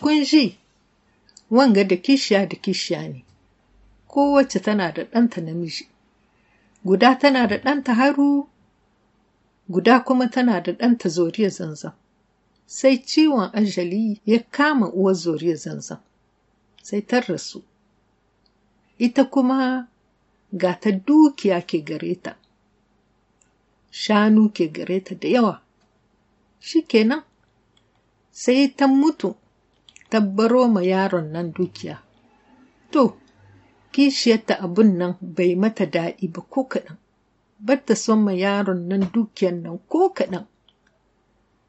kunji wanga da kishiya da kishiya ne. Kowace tana da ɗanta namiji. Guda tana da ɗanta haru guda kuma tana da ɗanta zoriya zanzan. Sai ciwon ajali ya kama uwar zoriya zanzan sai ta rasu. Ita kuma ga ta dukiya ke gare ta shanu ke gare ta da yawa. Shikenan sai ta mutu. Tabbaro ma yaron nan dukiya. To kishiyarta abun nan bai mata daɗi ba ko kaɗan. Bata son ma yaron nan dukiyan nan ko kaɗan.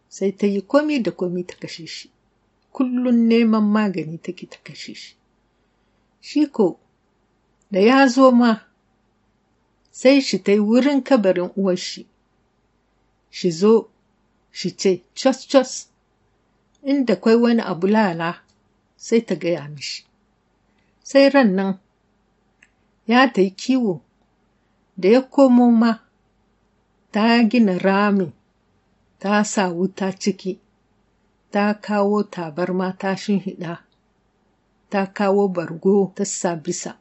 Sai ta yi komi da komi ta kashe shi. Kullum neman magani take ta kashe shi. Shi ko da ya zo ma sai shi ta yi wurin kabarin uwar shi. Shi zo shi ce cos cos inda kwai wani abu lala sai ta gaya mishi. Sai ran nan ya ta yi kiwo da ya komo ma ta gina rami ta sa wuta ciki ta kawo tabarma ta shinhiɗa ta kawo bargo ta sa bisa.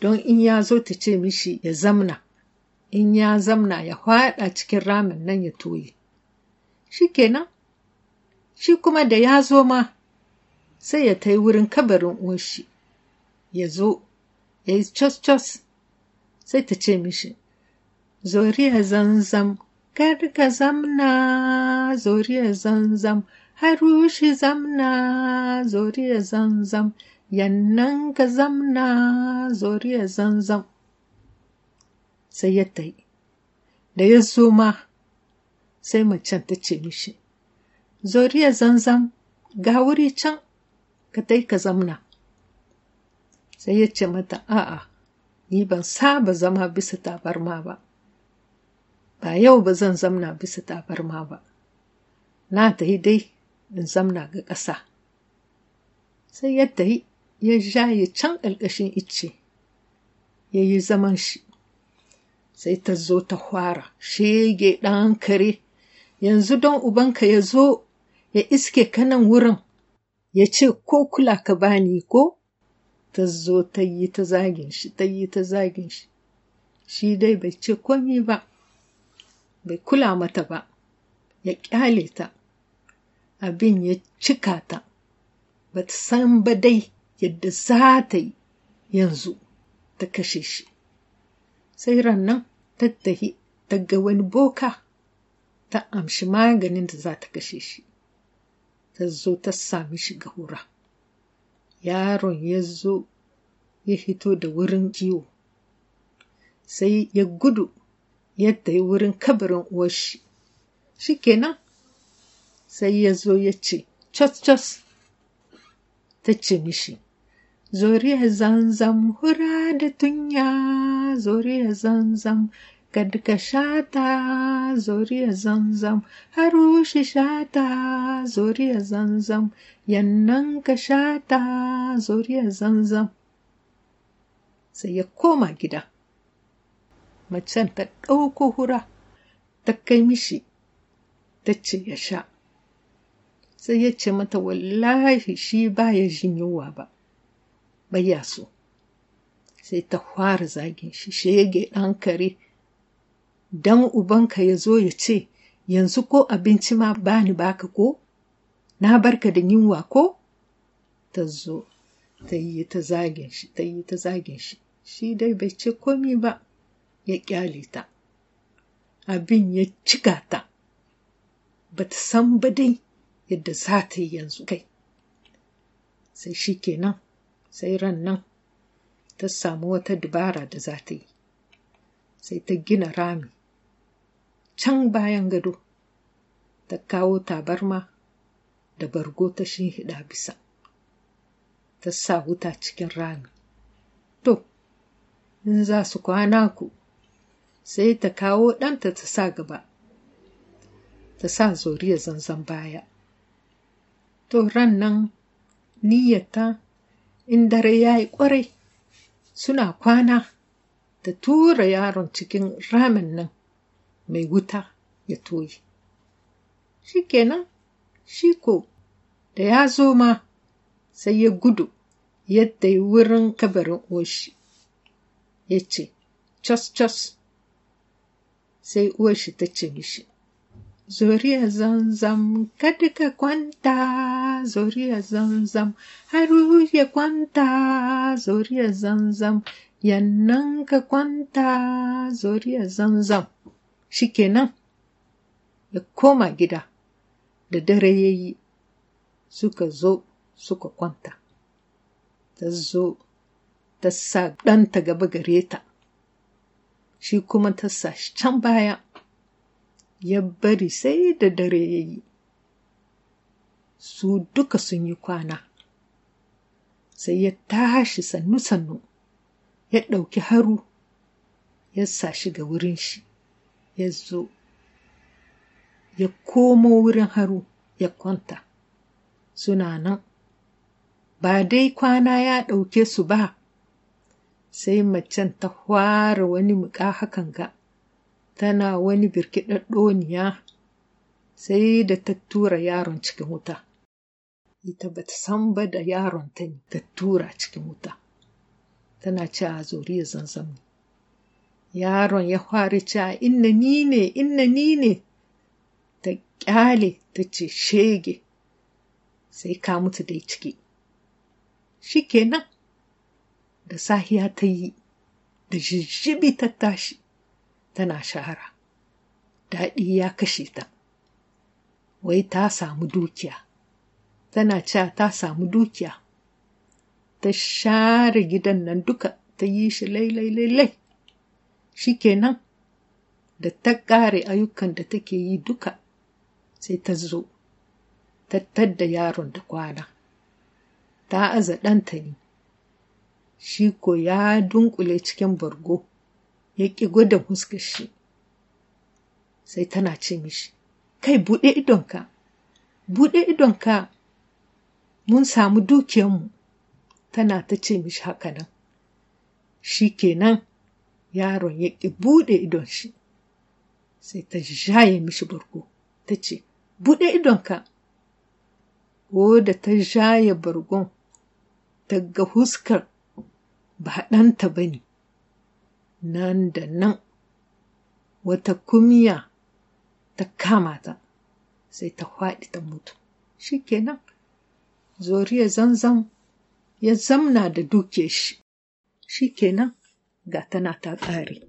Don in ya zo ta ce mishi ya zamna in ya zamna ya faɗa cikin ramin nan ya toye. Shi kenan shi kuma da ya zo ma sai ya ta yi wurin kabarin uwarshi. Ya zo ya yi cos-cos sai ta ce mishi zoriya zanzam kar ka zamna zoriya zanzam harushi zamna zoriya zanzam yannan ka zamna zoriya zanzam. Sai ya tai. Da ya zo ma sai macen ta ce mishi zoriya zanzam ga wuri can ka tai ka zamna. Sai ya ce mata a'a ni ban saba zama bisa tabarma ba. Ba yau ba zan zamna bisa tabarma ba. Na tahi dai in zamna ga ƙasa. Sai ya tahi ya jaye can ƙarƙashin icce ya yi zaman shi. Sai ta zo ta fara shege ɗan kare. Yanzu don ubanka ya zo ya iske kanan wurin ya ce ko kula ka bani ko? Ta zo ta yi ta zagin shi ta yi ta zagin shi. Shi dai bai ce komi ba bai kula mata ba ya ƙyale ta. Abin ya cika ta. Ba ta san ba dai yadda za ta yi yanzu ta kashe shi. Sai rannan tattahi ta ga wani boka ta amshi maganin da za ta kashe shi. Ta zo ta sami shi ga hura. Yaron ya zo ya hito da wurin kiwo sai ya gudu yadda ya wurin kabarin uwarshi shi. Kenan sai ya zo ya ce cos-cos ta ce mishi zoriya zanzam hura da tunya. Zoriya zanzam kad ka shata zoriya zanzam harushi shata zoriya zanzam yannan ka shata zoriya zanzam. Sai ya koma gida. Macen ta ɗauko hura ta kai mishi ta ce ya sha. Sai ya ce mata wallahi shi ba ya jin yunwa ba ya so. Sai ta fara zagin shi shege ɗan kare dan ubanka ya zo ya ce yanzu ko abinci ma bani baka ko? Na barka da yunwa ko? Ta zo ta yi ta zagin shi ta yi ta zagin shi. Shi dai bai ce komi ba ya ƙyale ta. Abin ya cika ta. Ba ta san ba dai yadda za ta yi yanzu kai. Sai shi kenan sai ran nan ta samu wata dabara da za ta yi. Sai ta gina rami. Can bayan gado ta kawo tabarma da bargo ta shinhiɗa bisa ta sa wuta cikin rami. To in za su kwana ku sai ta kawo ɗanta ta sa gaba ta sa zoriya zanzan baya. To ran nan niyyata in dare ya yi ƙwarai suna kwana ta tura yaron cikin ramin nan. Mai wuta ya toye. Shi kenan shi ko da ya zo ma sai ya gudu yadda yi wurin kabarin oshi ya ce cos-cos sai uwarshi ta ce mishi zuriya zanzam kada ka kwanta. Zuriya zanzam haru ya kwanta. Zuriya zanzam yannan ka kwanta. Zuriya zanzam. Shikenan ya koma gida. Da dare ya yi suka zo suka kwanta. Ta zo ta sa ɗanta gaba gare ta. Shi kuma ta sa shi can baya. Ya bari sai da dare ya yi. Su duka sun yi kwana. Sai ya tashi sannu-sannu ya ɗauki haru ya sa shi ga wurin shi. Ya zo ya komo wurin haru ya kwanta. Suna nan. Ba dai kwana ya ɗauke su ba sai macen ta fara wani muƙa hakan ga tana wani birkiɗaɗɗoniya sai da ta tura yaron cikin wuta. Ita ba ta san ba da yaron ta ne ta tura cikin wuta. Tana ce a zuriya zanzam ne yaron ya fara ce inna ni ne inna ni ne. Ta ƙyale ta ce shege. Sai ka mutu dai ciki. Shi kenan da sahiya ta yi da jijjibi ta tashi tana shahara. Daɗi ya kashe ta. Wai ta samu dukiya. Tana cewa ta samu dukiya. Ta share gidan nan duka ta yi shi lailai shi kenan da ta ƙare ayyukan da take yi duka sai ta zo tattar da yaron da kwana. Ta aza ɗanta ne. Shi ko ya dunkule cikin bargo ya ƙi gwada fuskar shi. Sai tana ce mishi kai buɗe idonka. Buɗe idonka. Mun samu dukiyanmu tana ta ce mishi haka nan. Shi kenan yaron ya ƙi buɗe idon shi. Sai ta jaye mishi bargo. Ta ce buɗe idonka. Ko da ta jaye bargon ta ga huskar ba ɗanta ba ne. Nan da nan wata kumiya ta kama ta sai ta faɗi ta mutu. Shi kenan zoriya zanzam ya zamna da duke shi. Shi kenan ga tana ta ƙare